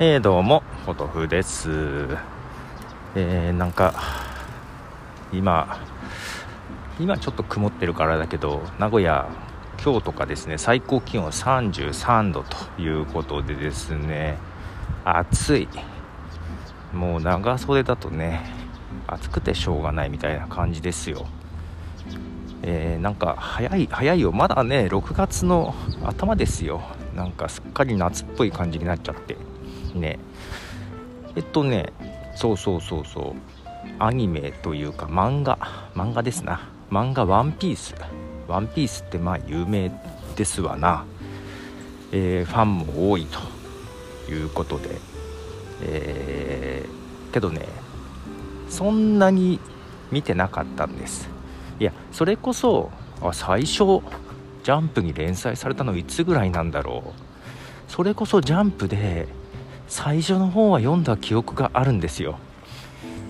えー、どうもポトフです。えー、なんか今今ちょっと曇ってるからだけど名古屋今日とかですね最高気温33度ということでですね暑い。もう長袖だとね暑くてしょうがないみたいな感じですよ。えー、なんか早い早いよ。まだね6月の頭ですよ。なんかすっかり夏っぽい感じになっちゃって。ね。えっとねそうそうそうそう。アニメというか漫画。漫画ですな。漫画「ワンピースワンピースってまあ有名ですわな、えー、ファンも多いということで、えー、けどねそんなに見てなかったんです。いやそれこそあ最初ジャンプに連載されたのいつぐらいなんだろう。それこそジャンプで最初の方は読んだ記憶があるんですよ。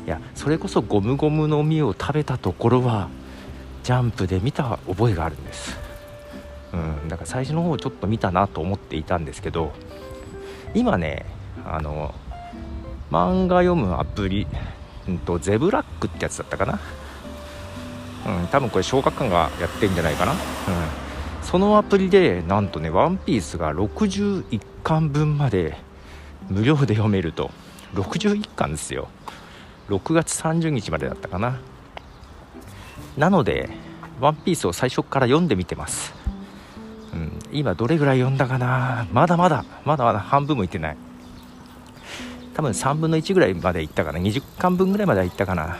いやそれこそゴムゴムの実を食べたところはジャンプで見た覚えがあるんです。うんだから最初の方ちょっと見たなと思っていたんですけど今ねあの漫画読むアプリ、うんと、ゼブラックってやつだったかな。うん多分これ小学館がやってんじゃないかな。うん。そのアプリでなんとね「ワンピースが61巻分まで無料で読めると。61巻ですよ。6月30日までだったかな。なので「ワンピースを最初から読んでみてます、うん、今どれぐらい読んだかな。まだまだまだまだ半分もいってない。多分3分の1ぐらいまでいったかな。20巻分ぐらいまではいったかな。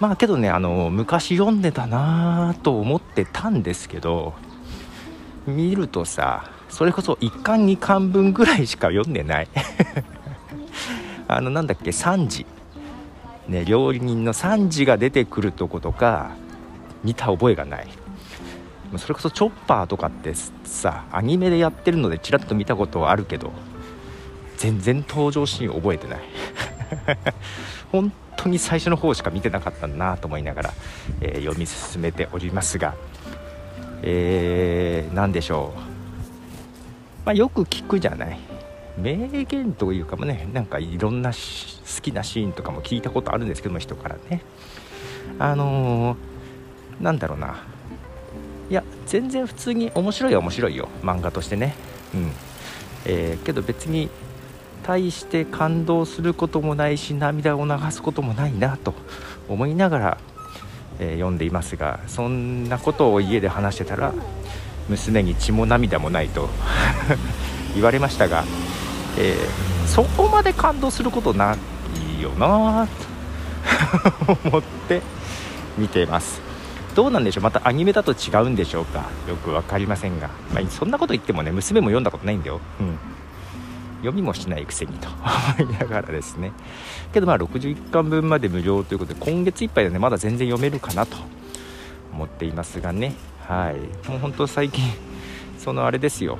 まあけどねあの昔読んでたなと思ってたんですけど見るとさそれこそ1巻2巻分ぐらいしか読んでない。あのなんだっけ3時。ね料理人の3時が出てくるとことか見た覚えがない。それこそチョッパーとかってさアニメでやってるのでちらっと見たことはあるけど全然登場シーン覚えてない。本当に最初の方しか見てなかったなと思いながら、えー、読み進めておりますが、えー、何でしょう。まあ、よく聞くじゃない。名言というかもねなんかいろんな好きなシーンとかも聞いたことあるんですけども人からね。あのー、なんだろうな。いや全然普通に面白いは面白いよ。漫画としてね。うん。えー、けど別に対して感動することもないし涙を流すこともないなと思いながら、えー、読んでいますがそんなことを家で話してたら娘に血も涙もないと 言われましたが、えー、そこまで感動することないよなと思って見ています。どうなんでしょう？またアニメだと違うんでしょうか？よく分かりませんが、まあ、そんなこと言ってもね娘も読んだことないんだよ、うん、読みもしないくせにと。思いながらですね。けどまあ61巻分まで無料ということで今月いっぱいでねまだ全然読めるかなと。思っていますがね。はい。もう本当最近 そのあれですよ。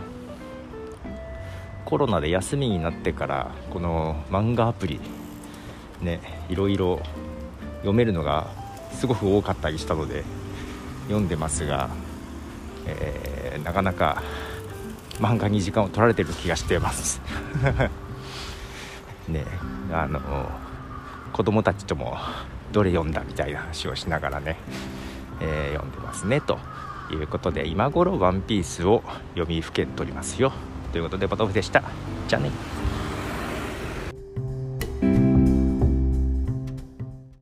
コロナで休みになってからこの漫画アプリねいろいろ読めるのがすごく多かったりしたので読んでますが、えー、なかなか漫画に時間を取られてる気がしてます。ねあの子供たちともどれ読んだみたいな話をしながらね、えー、読んでますねということで今頃ワンピースを読みふけておりますよ。ということでボトフでした。じゃあね。